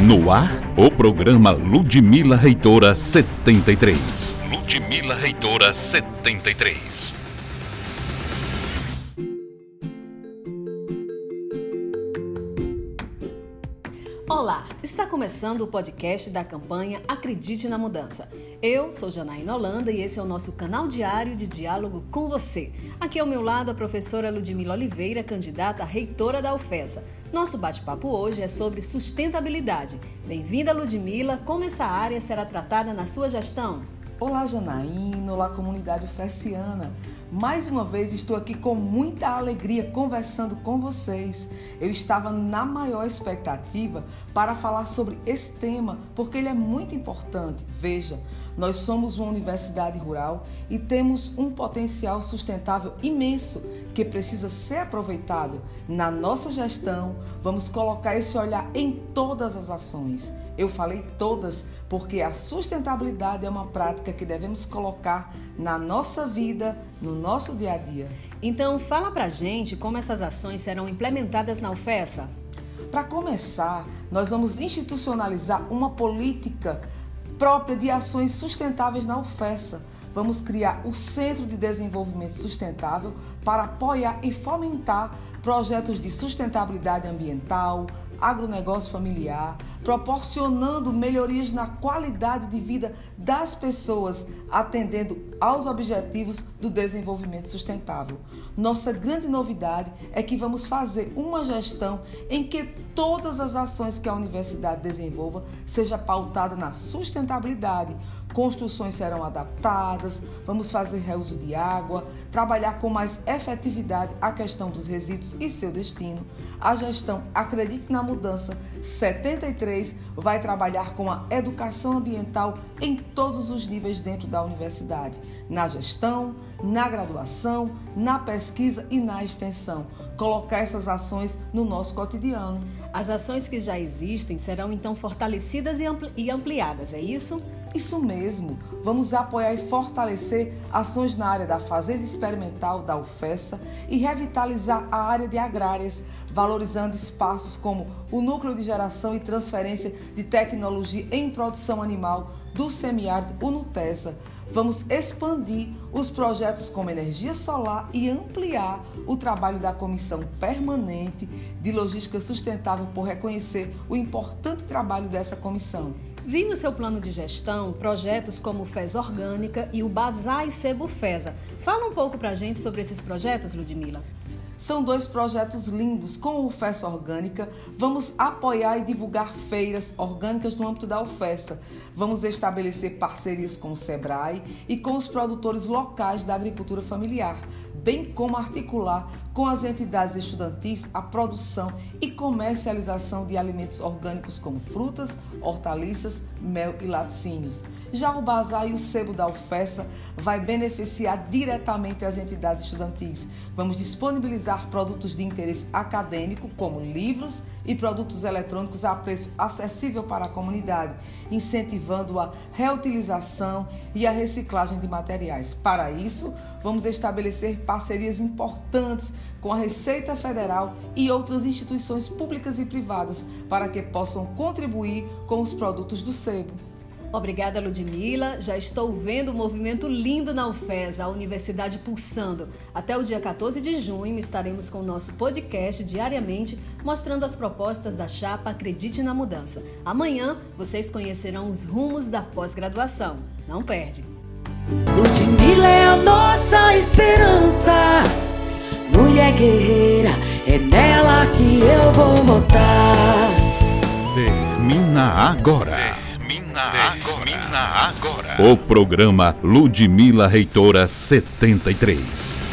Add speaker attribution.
Speaker 1: No ar, o programa Ludmila Reitora 73. Ludmila Reitora 73.
Speaker 2: Está começando o podcast da campanha Acredite na Mudança. Eu sou Janaína Holanda e esse é o nosso canal diário de diálogo com você. Aqui ao meu lado a professora Ludmila Oliveira, candidata reitora da UFESA. Nosso bate-papo hoje é sobre sustentabilidade. Bem-vinda, Ludmila. Como essa área será tratada na sua gestão?
Speaker 3: Olá, Janaína. Olá, comunidade ufesiana. Mais uma vez estou aqui com muita alegria conversando com vocês. Eu estava na maior expectativa para falar sobre esse tema, porque ele é muito importante. Veja, nós somos uma universidade rural e temos um potencial sustentável imenso que precisa ser aproveitado. Na nossa gestão, vamos colocar esse olhar em todas as ações. Eu falei todas porque a sustentabilidade é uma prática que devemos colocar na nossa vida, no nosso dia a dia.
Speaker 2: Então, fala pra gente como essas ações serão implementadas na UFESA.
Speaker 3: Para começar, nós vamos institucionalizar uma política própria de ações sustentáveis na UFESA. Vamos criar o Centro de Desenvolvimento Sustentável para apoiar e fomentar projetos de sustentabilidade ambiental, agronegócio familiar, proporcionando melhorias na qualidade de vida das pessoas, atendendo aos objetivos do desenvolvimento sustentável. Nossa grande novidade é que vamos fazer uma gestão em que todas as ações que a universidade desenvolva seja pautada na sustentabilidade. Construções serão adaptadas, vamos fazer reuso de água, trabalhar com mais efetividade a questão dos resíduos e seu destino. A gestão Acredite na Mudança 73 vai trabalhar com a educação ambiental em todos os níveis dentro da universidade, na gestão, na graduação, na pesquisa e na extensão. Colocar essas ações no nosso cotidiano.
Speaker 2: As ações que já existem serão então fortalecidas e ampliadas, é isso?
Speaker 3: Isso mesmo, vamos apoiar e fortalecer ações na área da fazenda experimental da UFESA e revitalizar a área de agrárias, valorizando espaços como o núcleo de geração e transferência de tecnologia em produção animal do semiárido UNUTESA. Vamos expandir os projetos como energia solar e ampliar o trabalho da Comissão Permanente de Logística Sustentável por reconhecer o importante trabalho dessa comissão.
Speaker 2: Vi no seu plano de gestão projetos como o FES Orgânica e o Bazar e Sebo FESA. Fala um pouco pra gente sobre esses projetos, Ludmila.
Speaker 3: São dois projetos lindos. Com o UFESA Orgânica, vamos apoiar e divulgar feiras orgânicas no âmbito da UFESA. Vamos estabelecer parcerias com o SEBRAE e com os produtores locais da agricultura familiar bem como articular com as entidades estudantis a produção e comercialização de alimentos orgânicos como frutas, hortaliças, mel e laticínios. Já o Bazar e o Sebo da UFESA vai beneficiar diretamente as entidades estudantis. Vamos disponibilizar produtos de interesse acadêmico, como livros e produtos eletrônicos a preço acessível para a comunidade, incentivando a reutilização e a reciclagem de materiais. Para isso, vamos estabelecer parcerias importantes com a Receita Federal e outras instituições públicas e privadas para que possam contribuir com os produtos do sebo.
Speaker 2: Obrigada, Ludmila. Já estou vendo o um movimento lindo na UFES, a Universidade Pulsando. Até o dia 14 de junho estaremos com o nosso podcast diariamente, mostrando as propostas da chapa Acredite na Mudança. Amanhã vocês conhecerão os rumos da pós-graduação. Não perde!
Speaker 4: Ludmila é a nossa guerreira, é nela que eu vou votar.
Speaker 1: Termina agora. Termina agora. O programa Ludmila Reitora 73.